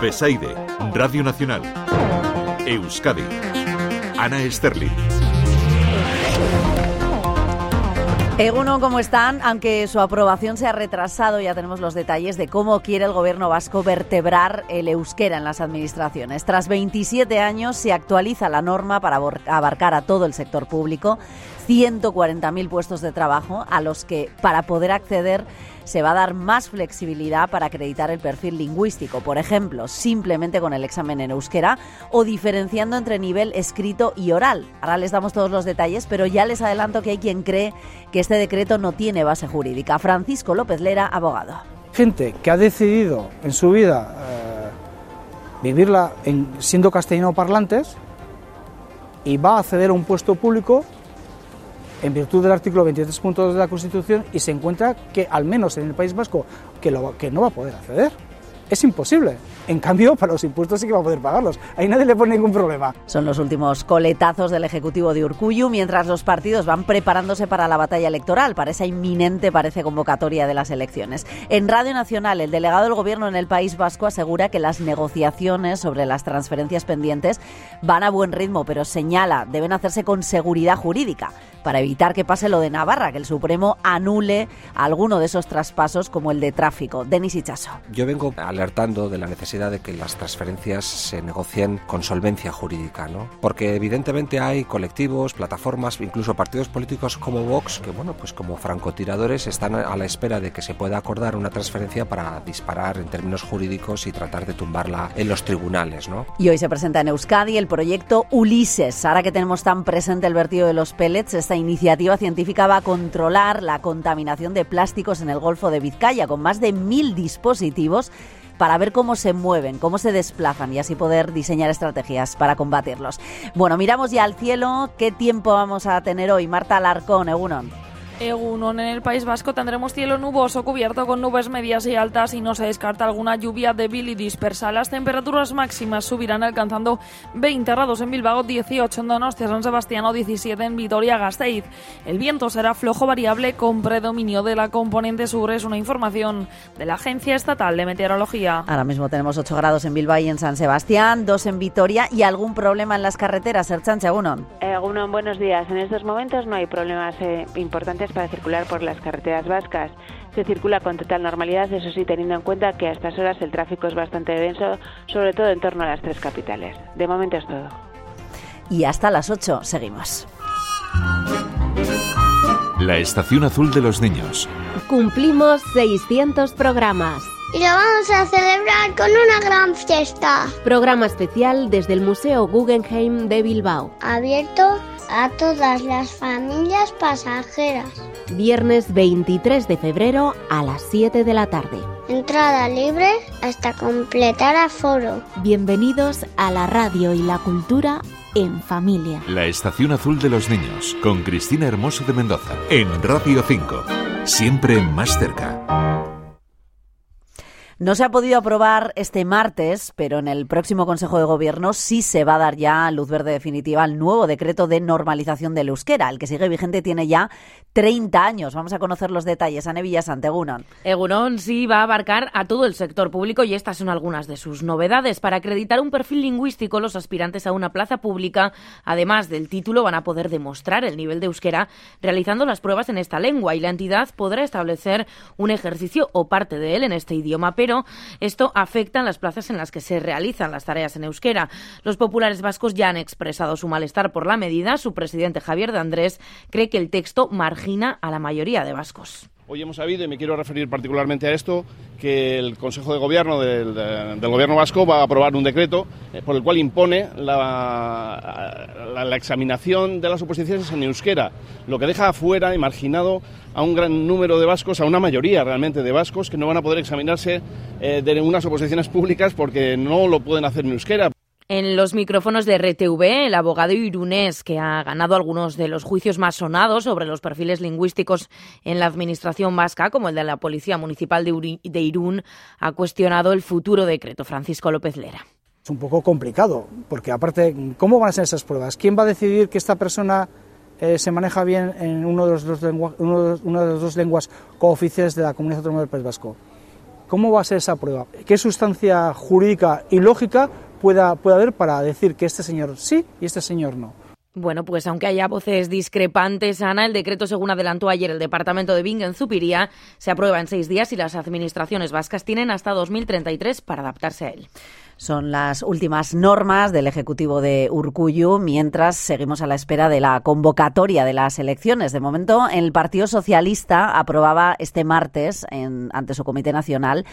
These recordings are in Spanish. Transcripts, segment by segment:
Besaide, Radio Nacional. Euskadi. Ana Sterling. Eguno, ¿cómo están? Aunque su aprobación se ha retrasado, ya tenemos los detalles de cómo quiere el gobierno vasco vertebrar el euskera en las administraciones. Tras 27 años se actualiza la norma para abarcar a todo el sector público, 140.000 puestos de trabajo a los que, para poder acceder, se va a dar más flexibilidad para acreditar el perfil lingüístico, por ejemplo, simplemente con el examen en euskera o diferenciando entre nivel escrito y oral. Ahora les damos todos los detalles, pero ya les adelanto que hay quien cree que este decreto no tiene base jurídica. Francisco López Lera, abogado. Gente que ha decidido en su vida eh, vivirla en, siendo castellano parlantes y va a acceder a un puesto público en virtud del artículo 23.2 de la Constitución y se encuentra que, al menos en el País Vasco, que, que no va a poder acceder. Es imposible. En cambio, para los impuestos sí que va a poder pagarlos. Ahí nadie le pone ningún problema. Son los últimos coletazos del Ejecutivo de Urcuyu mientras los partidos van preparándose para la batalla electoral, para esa inminente, parece, convocatoria de las elecciones. En Radio Nacional, el delegado del Gobierno en el País Vasco asegura que las negociaciones sobre las transferencias pendientes van a buen ritmo, pero señala, deben hacerse con seguridad jurídica para evitar que pase lo de Navarra, que el Supremo anule alguno de esos traspasos como el de tráfico. Denis Ichaso. Yo vengo alertando de la necesidad de que las transferencias se negocien con solvencia jurídica, ¿no? Porque evidentemente hay colectivos, plataformas, incluso partidos políticos como Vox, que bueno, pues como francotiradores están a la espera de que se pueda acordar una transferencia para disparar en términos jurídicos y tratar de tumbarla en los tribunales, ¿no? Y hoy se presenta en Euskadi el proyecto Ulises. Ahora que tenemos tan presente el vertido de los pellets, está iniciativa científica va a controlar la contaminación de plásticos en el Golfo de Vizcaya con más de mil dispositivos para ver cómo se mueven, cómo se desplazan y así poder diseñar estrategias para combatirlos. Bueno, miramos ya al cielo. ¿Qué tiempo vamos a tener hoy? Marta Alarcón, Egunon. Egunon, en el País Vasco tendremos cielo nuboso cubierto con nubes medias y altas y no se descarta alguna lluvia débil y dispersa. Las temperaturas máximas subirán alcanzando 20 grados en Bilbao, 18 en Donostia, San Sebastián o 17 en Vitoria-Gasteiz. El viento será flojo variable con predominio de la componente sur. Es una información de la Agencia Estatal de Meteorología. Ahora mismo tenemos 8 grados en Bilbao y en San Sebastián, 2 en Vitoria y algún problema en las carreteras. Erchanche, Egunon. Egunon, buenos días. En estos momentos no hay problemas eh, importantes para circular por las carreteras vascas. Se circula con total normalidad, eso sí, teniendo en cuenta que a estas horas el tráfico es bastante denso, sobre todo en torno a las tres capitales. De momento es todo. Y hasta las 8 seguimos. La Estación Azul de los Niños. Cumplimos 600 programas. Y lo vamos a celebrar con una gran fiesta. Programa especial desde el Museo Guggenheim de Bilbao. Abierto a todas las familias pasajeras. Viernes 23 de febrero a las 7 de la tarde. Entrada libre hasta completar aforo. Bienvenidos a la radio y la cultura en familia. La Estación Azul de los Niños, con Cristina Hermoso de Mendoza, en Radio 5. Siempre más cerca. No se ha podido aprobar este martes, pero en el próximo Consejo de Gobierno sí se va a dar ya luz verde definitiva al nuevo decreto de normalización del euskera. El que sigue vigente tiene ya 30 años. Vamos a conocer los detalles. Ane Villasante, Egunon. Egunon sí va a abarcar a todo el sector público y estas son algunas de sus novedades. Para acreditar un perfil lingüístico, los aspirantes a una plaza pública, además del título, van a poder demostrar el nivel de euskera realizando las pruebas en esta lengua y la entidad podrá establecer un ejercicio o parte de él en este idioma esto afecta a las plazas en las que se realizan las tareas en euskera. Los populares vascos ya han expresado su malestar por la medida. Su presidente Javier de Andrés cree que el texto margina a la mayoría de vascos. Hoy hemos sabido, y me quiero referir particularmente a esto, que el Consejo de Gobierno del, Gobierno vasco va a aprobar un decreto eh, por el cual impone la, la, la, examinación de las oposiciones en euskera, lo que deja afuera y marginado a un gran número de vascos, a una mayoría realmente de vascos, que no van a poder examinarse eh, de unas oposiciones públicas porque no lo pueden hacer en euskera. En los micrófonos de RTV, el abogado irunés, que ha ganado algunos de los juicios más sonados sobre los perfiles lingüísticos en la administración vasca, como el de la Policía Municipal de Irún, ha cuestionado el futuro decreto. Francisco López Lera. Es un poco complicado, porque aparte, ¿cómo van a ser esas pruebas? ¿Quién va a decidir que esta persona eh, se maneja bien en uno de, los dos una de las dos lenguas cooficiales de la Comunidad Autónoma del País Vasco? ¿Cómo va a ser esa prueba? ¿Qué sustancia jurídica y lógica pueda, puede haber para decir que este señor sí y este señor no? Bueno, pues aunque haya voces discrepantes, Ana, el decreto, según adelantó ayer el departamento de Bingen Zupiría, se aprueba en seis días y las administraciones vascas tienen hasta 2033 para adaptarse a él. Son las últimas normas del Ejecutivo de Urcuyu mientras seguimos a la espera de la convocatoria de las elecciones. De momento, el Partido Socialista aprobaba este martes en, ante su Comité Nacional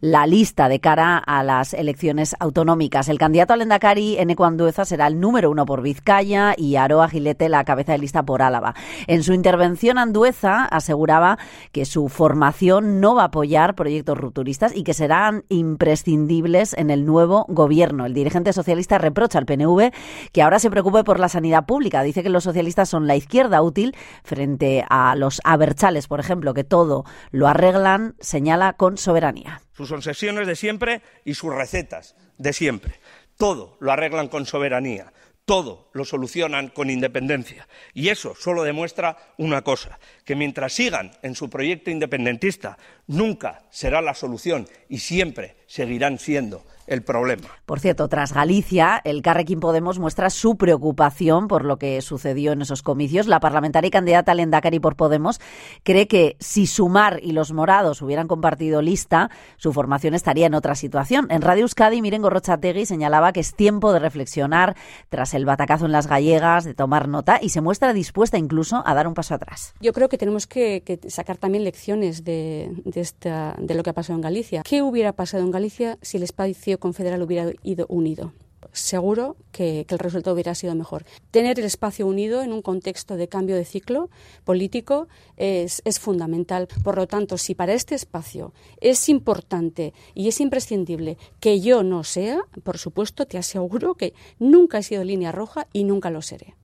la lista de cara a las elecciones autonómicas. El candidato al Endacari, Eneco Andueza, será el número uno por Vizcaya y Aroa Gilete la cabeza de lista por Álava. En su intervención, Andueza aseguraba que su formación no va a apoyar proyectos rupturistas y que serán imprescindibles en el nuevo gobierno. El dirigente socialista reprocha al PNV que ahora se preocupe por la sanidad pública. Dice que los socialistas son la izquierda útil frente a los aberchales, por ejemplo, que todo lo arreglan, señala con soberanía. Sus obsesiones de siempre y sus recetas de siempre. Todo lo arreglan con soberanía todo lo solucionan con independencia. Y eso solo demuestra una cosa, que mientras sigan en su proyecto independentista, nunca será la solución y siempre seguirán siendo el problema. Por cierto, tras Galicia, el Carrequín Podemos muestra su preocupación por lo que sucedió en esos comicios. La parlamentaria y candidata al Endacari por Podemos cree que si Sumar y los morados hubieran compartido lista, su formación estaría en otra situación. En Radio Euskadi, Miren Gorrochategui señalaba que es tiempo de reflexionar tras el batacazo en las gallegas, de tomar nota y se muestra dispuesta incluso a dar un paso atrás. Yo creo que tenemos que, sacar también lecciones de, esta, de lo que ha pasado en Galicia. ¿Qué hubiera pasado en Galicia si el espacio Confederal hubiera ido unido. Seguro que, el resultado hubiera sido mejor. Tener el espacio unido en un contexto de cambio de ciclo político es, es fundamental. Por lo tanto, si para este espacio es importante y es imprescindible que yo no sea, por supuesto, te aseguro que nunca he sido línea roja y nunca lo seré.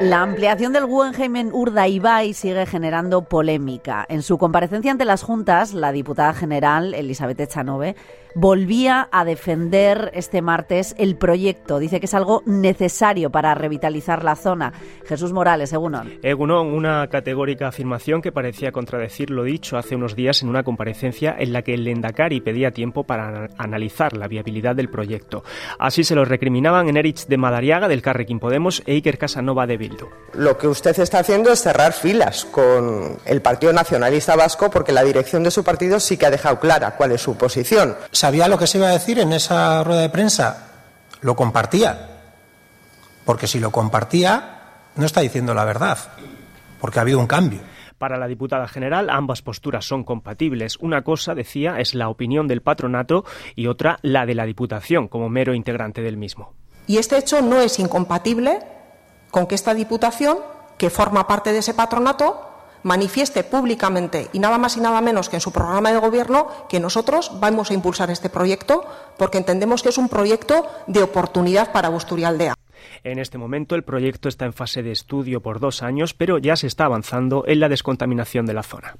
La ampliación del Guggenheim en Urdaibai sigue generando polémica. En su comparecencia ante las juntas, la diputada general Elizabeth Echanove volvía a defender este martes el proyecto. Dice que es algo necesario para revitalizar la zona. Jesús Morales, Egunon. Egunon, una categórica afirmación que parecía contradecir lo dicho hace unos días en una comparecencia en la que el Lendakari pedía tiempo para analizar la viabilidad del proyecto. Así se lo recriminaban en Erich de Madariaga del Carrequín Podemos e Iker Casanova de Bildu. Lo que usted está haciendo es cerrar filas con el Partido Nacionalista Vasco porque la dirección de su partido sí que ha dejado clara cuál es su posición sabía lo que se iba a decir en esa rueda de prensa, lo compartía. Porque si lo compartía, no está diciendo la verdad, porque ha habido un cambio. Para la diputada general, ambas posturas son compatibles. Una cosa, decía, es la opinión del patronato y otra la de la Diputación, como mero integrante del mismo. Y este hecho no es incompatible con que esta Diputación, que forma parte de ese patronato, manifieste públicamente y nada más y nada menos que en su programa de gobierno que nosotros vamos a impulsar este proyecto porque entendemos que es un proyecto de oportunidad para Busturialdea. En este momento el proyecto está en fase de estudio por dos años, pero ya se está avanzando en la descontaminación de la zona.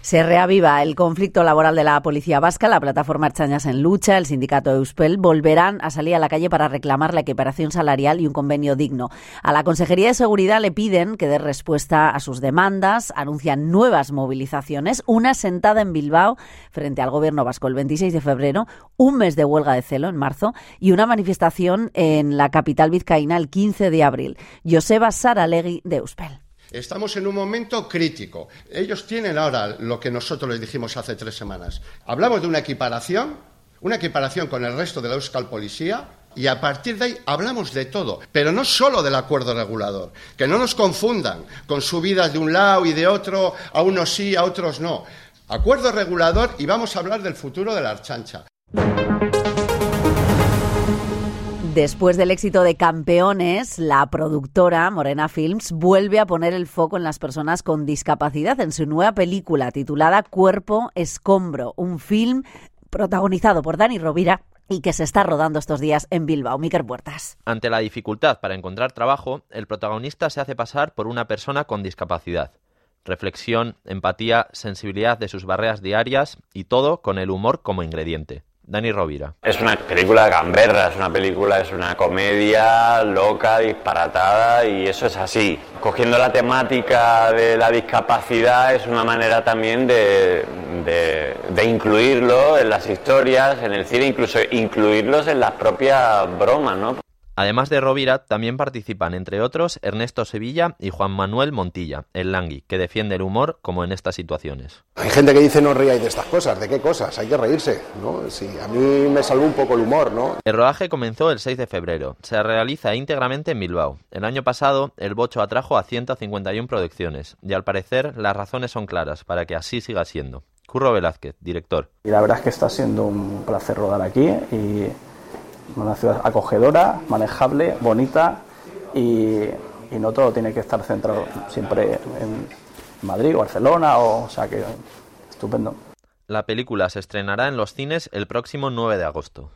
Se reaviva el conflicto laboral de la policía vasca, la plataforma Archañas en lucha, el sindicato Euspel volverán a salir a la calle para reclamar la equiparación salarial y un convenio digno. A la Consejería de Seguridad le piden que dé respuesta a sus demandas, anuncian nuevas movilizaciones, una sentada en Bilbao frente al gobierno vasco el 26 de febrero, un mes de huelga de celo en marzo y una manifestación en la capital vizcaína el 15 de abril. Joseba Saralegui de Euspel. Estamos en un momento crítico. Ellos tienen ahora lo que nosotros les dijimos hace tres semanas. Hablamos de una equiparación, una equiparación con el resto de la Euskal Policía, y a partir de ahí hablamos de todo, pero no solo del acuerdo regulador, que no nos confundan con subidas de un lado y de otro, a unos sí, a otros no. Acuerdo regulador y vamos a hablar del futuro de la archancha. Después del éxito de Campeones, la productora Morena Films vuelve a poner el foco en las personas con discapacidad en su nueva película titulada Cuerpo Escombro, un film protagonizado por Dani Rovira y que se está rodando estos días en Bilbao. Miquel Puertas. Ante la dificultad para encontrar trabajo, el protagonista se hace pasar por una persona con discapacidad. Reflexión, empatía, sensibilidad de sus barreras diarias y todo con el humor como ingrediente. Dani Rovira. Es una película gamberra, es una película, es una comedia loca, disparatada y eso es así. Cogiendo la temática de la discapacidad es una manera también de, de, de incluirlo en las historias, en el cine, incluso incluirlos en las propias bromas, ¿no? Además de Rovira, también participan, entre otros, Ernesto Sevilla y Juan Manuel Montilla, el Langui, que defiende el humor como en estas situaciones. Hay gente que dice no ríais de estas cosas, ¿de qué cosas? Hay que reírse, ¿no? Sí, a mí me salvó un poco el humor, ¿no? El rodaje comenzó el 6 de febrero. Se realiza íntegramente en Bilbao. El año pasado, el Bocho atrajo a 151 producciones, y al parecer las razones son claras para que así siga siendo. Curro Velázquez, director. Y la verdad es que está siendo un placer rodar aquí y una ciudad acogedora, manejable, bonita y, y, no todo tiene que estar centrado siempre en Madrid Barcelona, o, o sea que estupendo. La película se estrenará en los cines el próximo 9 de agosto.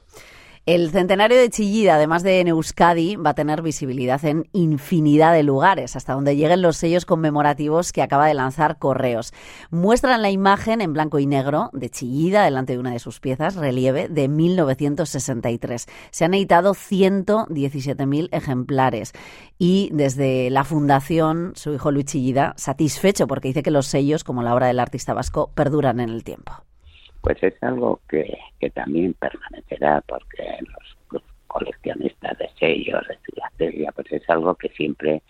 El centenario de Chillida, además de en Euskadi, va a tener visibilidad en infinidad de lugares, hasta donde lleguen los sellos conmemorativos que acaba de lanzar Correos. Muestran la imagen en blanco y negro de Chillida delante de una de sus piezas, relieve de 1963. Se han editado 117.000 ejemplares y desde la fundación, su hijo Luis Chillida, satisfecho porque dice que los sellos, como la obra del artista vasco, perduran en el tiempo pues es algo que, que también permanecerá porque los, coleccionistas de sellos, de filatelia, pues es algo que siempre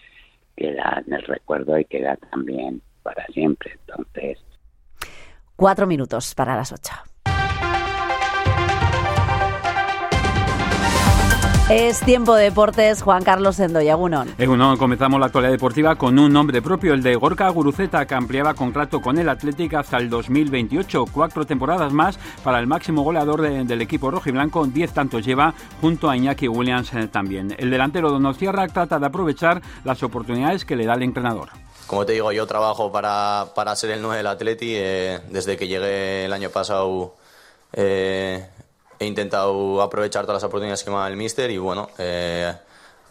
queda en el recuerdo y queda también para siempre. Entonces. Cuatro minutos para las ocho. Es tiempo de deportes, Juan Carlos Endoyagunón. Egunon, comenzamos la actualidad deportiva con un nombre propio, el de Gorka Guruceta, que ampliaba contrato con el Atlético hasta el 2028. Cuatro temporadas más para el máximo goleador de, del equipo rojiblanco, diez tantos lleva junto a Iñaki Williams eh, también. El delantero Donostiarra trata de aprovechar las oportunidades que le da el entrenador. Como te digo, yo trabajo para, para ser el 9 del Atleti. Eh, desde que llegué el año pasado eh, he intentado aprovechar todas las oportunidades que me da el míster y bueno, eh,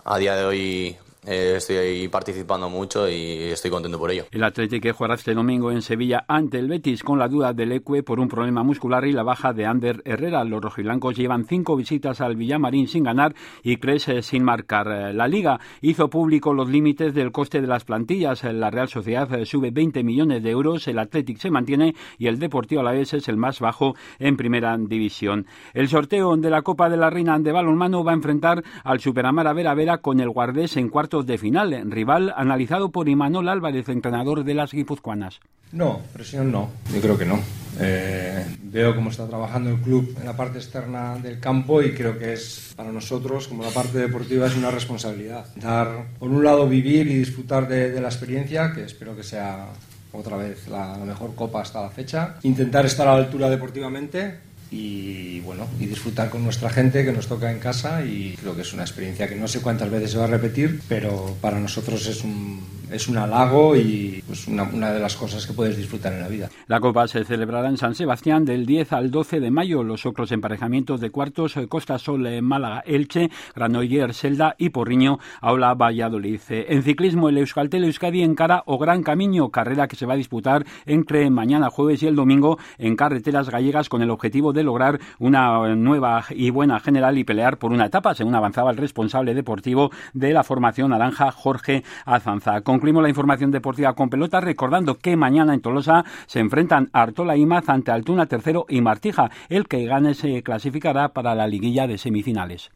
a día de hoy eh, estoy participando mucho y estoy contento por ello. El Atlético jugará este domingo en Sevilla ante el Betis con la duda del Ecue por un problema muscular y la baja de Ander Herrera. Los rojiblancos llevan cinco visitas al Villamarín sin ganar y Cres sin marcar. La Liga hizo público los límites del coste de las plantillas. La Real Sociedad sube 20 millones de euros, el Atlético se mantiene y el Deportivo Alavés es el más bajo en primera división. El sorteo de la Copa de la Reina de balonmano va a enfrentar al Superamara Vera Vera con el Guardés en cuarto de final, rival analizado por Imanol Álvarez, entrenador de las guipuzcoanas. No, presión no, yo creo que no. Eh, veo cómo está trabajando el club en la parte externa del campo y creo que es para nosotros, como la parte deportiva, es una responsabilidad. Dar, por un lado, vivir y disfrutar de, la experiencia, que espero que sea otra vez la mejor copa hasta la fecha. Intentar estar a la altura deportivamente, y bueno y disfrutar con nuestra gente que nos toca en casa y creo que es una experiencia que no sé cuántas veces se va a repetir pero para nosotros es un, es un halago y pues una, una, de las cosas que puedes disfrutar en la vida. La Copa se celebrará en San Sebastián del 10 al 12 de mayo. Los otros emparejamientos de cuartos Costa Sol, Málaga, Elche, Granoller, Selda y Porriño, Aula Valladolid. En ciclismo el Euskaltel Euskadi encara o Gran Camino, carrera que se va a disputar entre mañana jueves y el domingo en carreteras gallegas con el objetivo de lograr una nueva y buena general y pelear por una etapa, según avanzaba el responsable deportivo de la formación naranja, Jorge Azanza. Concluimos la información deportiva con pelota, recordando que mañana en Tolosa se enfrentan Artola y Maz ante Altuna tercero y Martija. El que gane se clasificará para la liguilla de semifinales.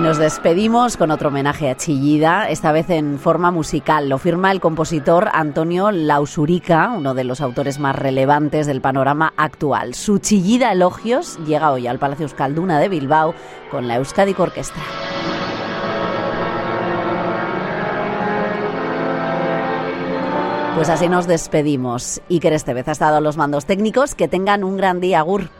Nos despedimos con otro homenaje a Chillida, esta vez en forma musical. Lo firma el compositor Antonio Lausurica, uno de los autores más relevantes del panorama actual. Su Chillida Elogios llega hoy al Palacio Euskalduna de Bilbao con la Euskadi Orquestra. Pues así nos despedimos. Iker Estevez ha estado a los mandos técnicos. Que tengan un gran día, Agur.